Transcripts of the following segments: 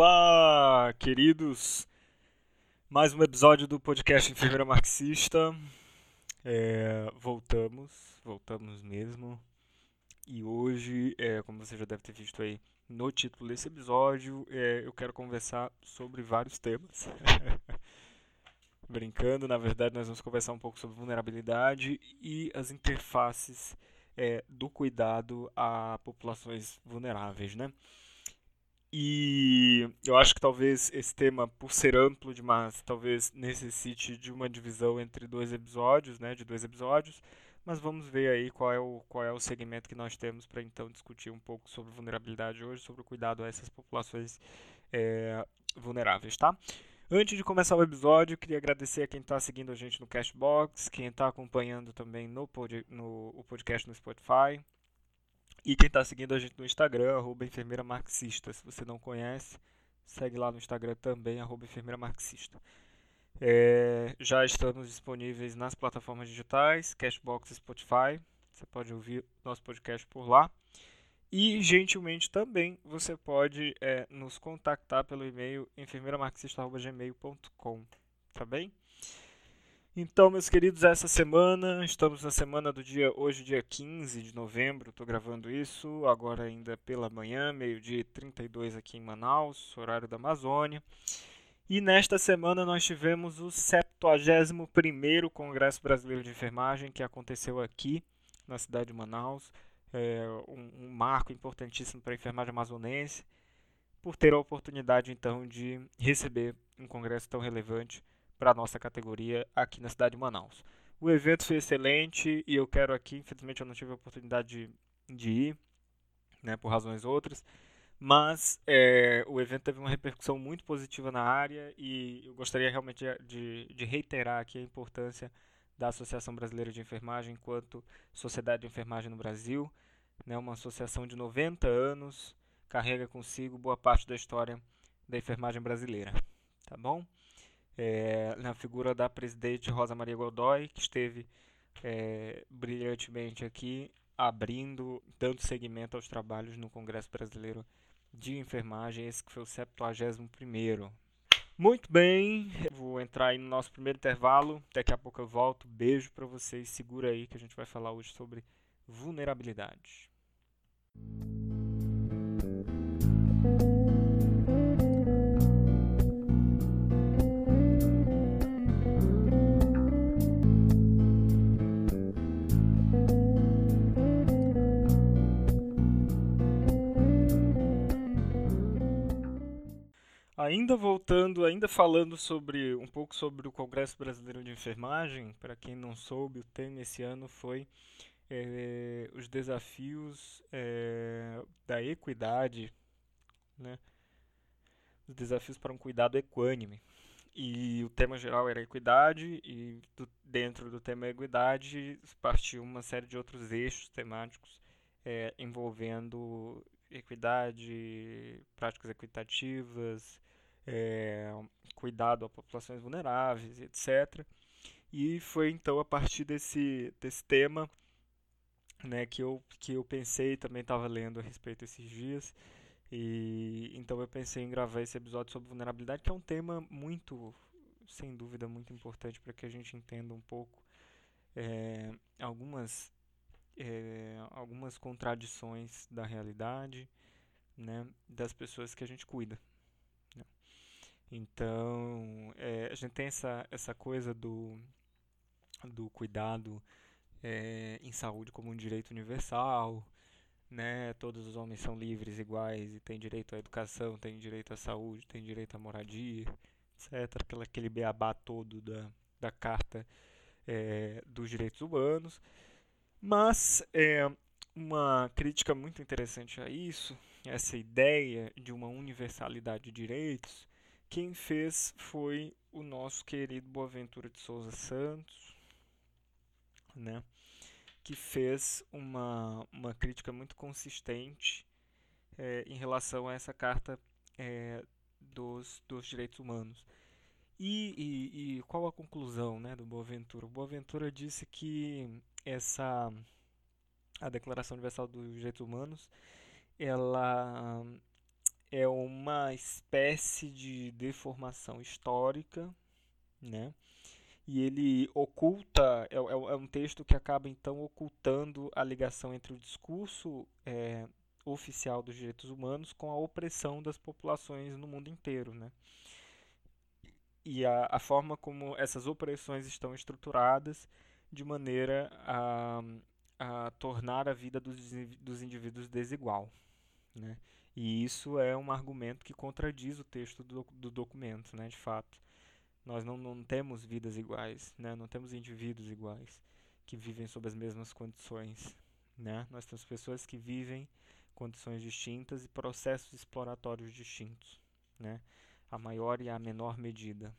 Olá, queridos! Mais um episódio do podcast Enfermeira Marxista. É, voltamos, voltamos mesmo. E hoje, é, como você já deve ter visto aí no título desse episódio, é, eu quero conversar sobre vários temas. Brincando, na verdade, nós vamos conversar um pouco sobre vulnerabilidade e as interfaces é, do cuidado a populações vulneráveis, né? E eu acho que talvez esse tema, por ser amplo demais, talvez necessite de uma divisão entre dois episódios, né, de dois episódios. Mas vamos ver aí qual é o, qual é o segmento que nós temos para então discutir um pouco sobre vulnerabilidade hoje, sobre o cuidado a essas populações é, vulneráveis, tá? Antes de começar o episódio, queria agradecer a quem está seguindo a gente no Cashbox, quem está acompanhando também no, pod, no o podcast no Spotify. E quem está seguindo a gente no Instagram, arroba enfermeira marxista. Se você não conhece, segue lá no Instagram também, arroba enfermeira marxista. É, já estamos disponíveis nas plataformas digitais, Cashbox e Spotify. Você pode ouvir nosso podcast por lá. E, gentilmente, também você pode é, nos contactar pelo e-mail enfermeiramarxista.gmail.com. Tá bem? Então, meus queridos, essa semana, estamos na semana do dia, hoje dia 15 de novembro, estou gravando isso, agora ainda pela manhã, meio-dia 32 aqui em Manaus, horário da Amazônia. E nesta semana nós tivemos o 71º Congresso Brasileiro de Enfermagem, que aconteceu aqui na cidade de Manaus, é um, um marco importantíssimo para a enfermagem amazonense, por ter a oportunidade então de receber um congresso tão relevante para a nossa categoria aqui na cidade de Manaus. O evento foi excelente e eu quero aqui, infelizmente eu não tive a oportunidade de, de ir, né, por razões outras, mas é, o evento teve uma repercussão muito positiva na área e eu gostaria realmente de, de reiterar aqui a importância da Associação Brasileira de Enfermagem enquanto Sociedade de Enfermagem no Brasil, né, uma associação de 90 anos, carrega consigo boa parte da história da enfermagem brasileira, tá bom? É, na figura da presidente Rosa Maria Godoy, que esteve é, brilhantemente aqui, abrindo, dando seguimento aos trabalhos no Congresso Brasileiro de Enfermagem, esse que foi o 71º. Muito bem, vou entrar aí no nosso primeiro intervalo, daqui a pouco eu volto, beijo para vocês, segura aí que a gente vai falar hoje sobre vulnerabilidade. Ainda voltando, ainda falando sobre um pouco sobre o Congresso Brasileiro de Enfermagem, para quem não soube, o tema esse ano foi é, os desafios é, da equidade, né? os desafios para um cuidado equânime. E o tema geral era equidade, e do, dentro do tema equidade partiu uma série de outros eixos temáticos é, envolvendo equidade, práticas equitativas, é, cuidado a populações vulneráveis, etc. E foi então a partir desse, desse tema né, que, eu, que eu pensei, também estava lendo a respeito esses dias, e então eu pensei em gravar esse episódio sobre vulnerabilidade, que é um tema muito, sem dúvida, muito importante para que a gente entenda um pouco é, algumas, é, algumas contradições da realidade né, das pessoas que a gente cuida. Então, é, a gente tem essa, essa coisa do, do cuidado é, em saúde como um direito universal, né? Todos os homens são livres, iguais e têm direito à educação, têm direito à saúde, têm direito à moradia, etc. Aquele, aquele beabá todo da, da Carta é, dos Direitos Humanos. Mas é, uma crítica muito interessante a isso, essa ideia de uma universalidade de direitos, quem fez foi o nosso querido Boaventura de Souza Santos, né? que fez uma, uma crítica muito consistente é, em relação a essa carta é, dos, dos direitos humanos. E, e, e, qual a conclusão né, do Boaventura? O Boaventura disse que essa a Declaração Universal dos Direitos Humanos ela é uma espécie de deformação histórica, né? E ele oculta, é, é, é um texto que acaba então ocultando a ligação entre o discurso é, oficial dos direitos humanos com a opressão das populações no mundo inteiro, né? E a, a forma como essas opressões estão estruturadas de maneira a, a tornar a vida dos, dos indivíduos desigual, né? E isso é um argumento que contradiz o texto do, do documento, né, de fato. Nós não, não temos vidas iguais, né? não temos indivíduos iguais que vivem sob as mesmas condições. Né? Nós temos pessoas que vivem condições distintas e processos exploratórios distintos, né? a maior e a menor medida.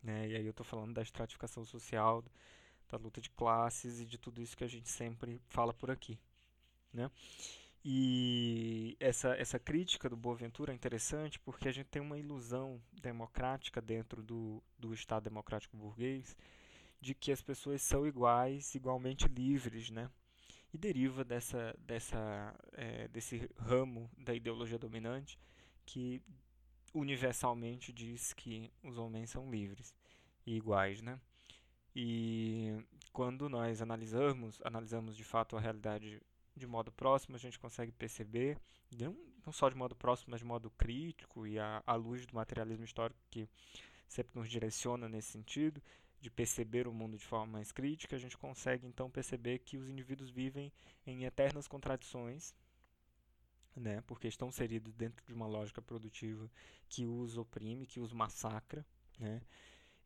Né? E aí eu estou falando da estratificação social, da luta de classes e de tudo isso que a gente sempre fala por aqui. Né? E essa, essa crítica do Boaventura é interessante porque a gente tem uma ilusão democrática dentro do, do Estado democrático burguês de que as pessoas são iguais, igualmente livres, né? E deriva dessa, dessa, é, desse ramo da ideologia dominante que universalmente diz que os homens são livres e iguais, né? E quando nós analisamos, analisamos de fato a realidade de modo próximo, a gente consegue perceber, não, só de modo próximo, mas de modo crítico e à luz do materialismo histórico que sempre nos direciona nesse sentido, de perceber o mundo de forma mais crítica, a gente consegue então perceber que os indivíduos vivem em eternas contradições, né, porque estão inseridos dentro de uma lógica produtiva que os oprime, que os massacra, né,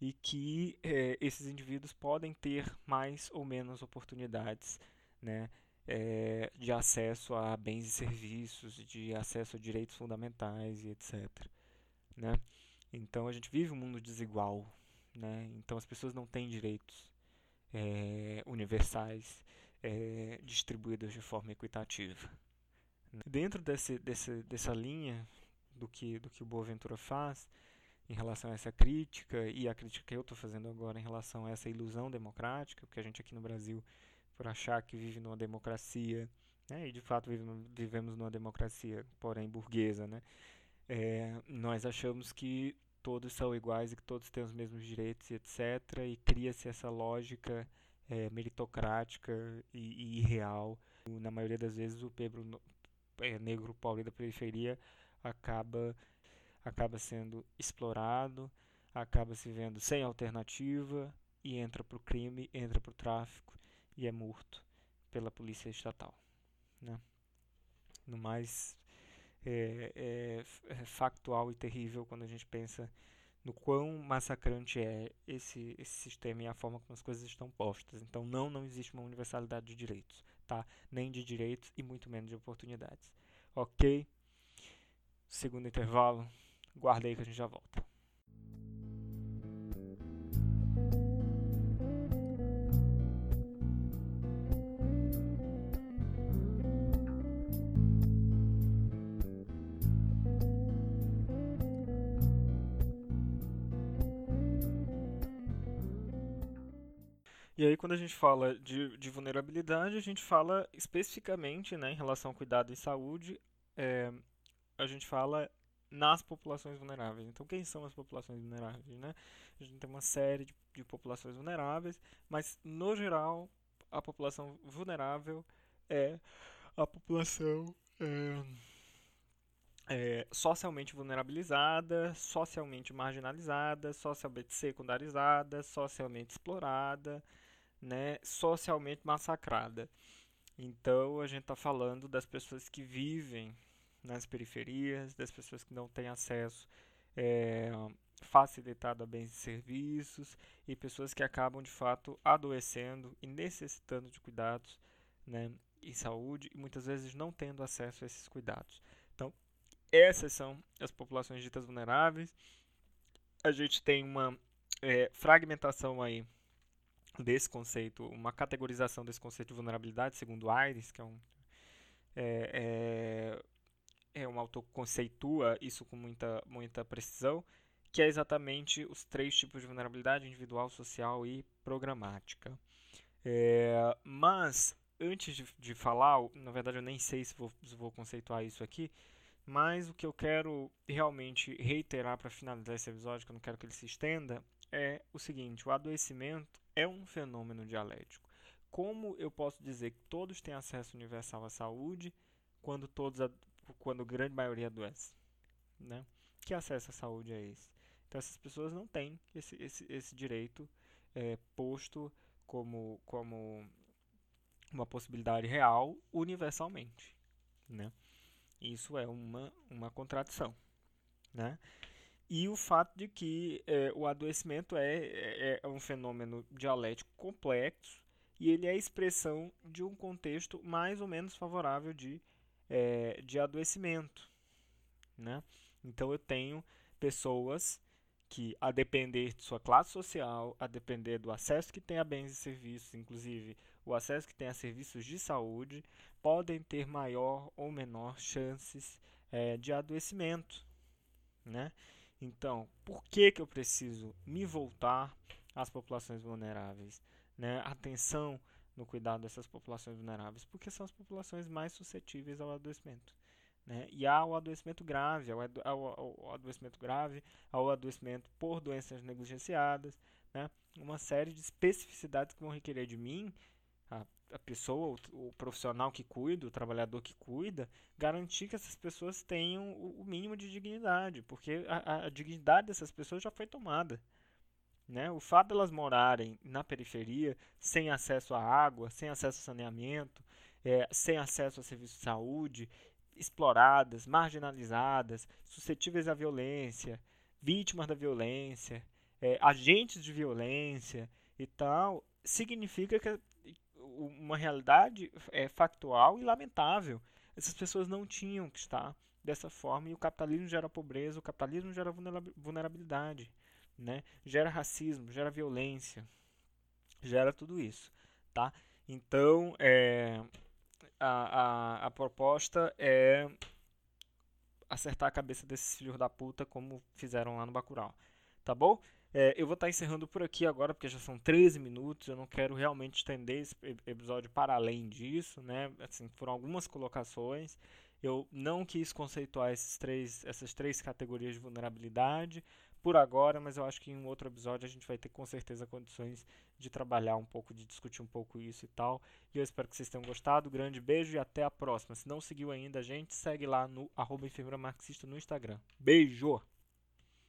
e que eh, esses indivíduos podem ter mais ou menos oportunidades, né, é, de acesso a bens e serviços, de acesso a direitos fundamentais e etc. Né? Então a gente vive um mundo desigual, né? então as pessoas não têm direitos é, universais é, distribuídos de forma equitativa. Dentro desse, desse, dessa linha do que, do que o Boaventura faz em relação a essa crítica e a crítica que eu estou fazendo agora em relação a essa ilusão democrática, porque a gente aqui no Brasil por achar que vive numa democracia, né? e de fato vivemos numa democracia, porém burguesa, né? É, nós achamos que todos são iguais e que todos têm os mesmos direitos e etc. E cria-se essa lógica é, meritocrática e, e, irreal. Na maioria das vezes o Pedro é, negro pobre da periferia acaba acaba sendo explorado, acaba se vendo sem alternativa e entra para o crime, entra para o tráfico e é morto pela polícia estatal. Né? No mais é, é, é, factual e terrível quando a gente pensa no quão massacrante é esse, esse sistema e a forma como as coisas estão postas. Então, não, não existe uma universalidade de direitos, tá? Nem de direitos e muito menos de oportunidades. Ok? Segundo intervalo, guarda aí que a gente já volta. E aí, quando a gente fala de, de vulnerabilidade, a gente fala especificamente né, em relação ao cuidado em saúde, é, a gente fala nas populações vulneráveis. Então, quem são as populações vulneráveis? Né? A gente tem uma série de, de populações vulneráveis, mas, no geral, a população vulnerável é a população. É, é, socialmente vulnerabilizada, socialmente marginalizada, socialmente secundarizada, socialmente explorada, né, socialmente massacrada. Então a gente está falando das pessoas que vivem nas periferias, das pessoas que não têm acesso é, facilitado a bens e serviços e pessoas que acabam de fato adoecendo e necessitando de cuidados né, em saúde e muitas vezes não tendo acesso a esses cuidados. Então, essas são as populações ditas vulneráveis. A gente tem uma é, fragmentação aí desse conceito, uma categorização desse conceito de vulnerabilidade, segundo Aires, que é um, é, é, é um autor que conceitua isso com muita, muita precisão, que é exatamente os três tipos de vulnerabilidade, individual, social e programática. É, mas, antes de, de falar, na verdade eu nem sei se vou, se vou conceituar isso aqui, Mas o que eu quero realmente reiterar para finalizar esse episódio, que eu não quero que ele se estenda, é o seguinte: o adoecimento é um fenômeno dialético. Como eu posso dizer que todos têm acesso universal à saúde quando todos quando a grande maioria adoece, né? Que acesso à saúde é esse? Então essas pessoas não têm esse, esse, esse direito é, posto como, como uma possibilidade real universalmente, né? Isso é uma, uma contradição, né? E o fato de que é, o adoecimento é, é, é um fenômeno dialético complexo e ele é a expressão de um contexto mais ou menos favorável de, é, de adoecimento, né? Então eu tenho pessoas que, a depender de sua classe social, a depender do acesso que tem a bens e serviços, inclusive o acesso que tem a serviços de saúde, podem ter maior ou menor chances é, de adoecimento. Né? Então, por que, que eu preciso me voltar às populações vulneráveis? Né? Atenção no cuidado dessas populações vulneráveis, porque são as populações mais suscetíveis ao adoecimento. Né? E há o adoecimento grave, ao, ao, ao adoecimento grave, ao adoecimento por doenças negligenciadas, né? uma série de especificidades que vão requerer de mim, a, a pessoa, o, o, profissional que cuida, o trabalhador que cuida, garantir que essas pessoas tenham o, o mínimo de dignidade, porque a, a, dignidade dessas pessoas já foi tomada. Né? O fato de elas morarem na periferia, sem acesso à água, sem acesso a saneamento, é, sem acesso a serviços de saúde, exploradas, marginalizadas, suscetíveis à violência, vítimas da violência, é, agentes de violência e tal, significa que uma realidade é factual e lamentável. Essas pessoas não tinham que estar dessa forma e o capitalismo gera pobreza, o capitalismo gera vulnerabilidade, né? gera racismo, gera violência, gera tudo isso. Tá? Então, é, a, a, a proposta é acertar a cabeça desses filhos da puta como fizeram lá no Bacurau. Tá bom? É, eu vou estar tá encerrando por aqui agora, porque já são 13 minutos. Eu não quero realmente estender esse episódio para além disso, né? Assim, foram algumas colocações. Eu não quis conceituar esses três, essas três categorias de vulnerabilidade por agora, mas eu acho que em um outro episódio a gente vai ter com certeza condições de trabalhar um pouco, de discutir um pouco isso e tal. E eu espero que vocês tenham gostado. Grande beijo e até a próxima. Se não seguiu ainda, a gente segue lá no arroba enfermeira marxista no Instagram. Beijo!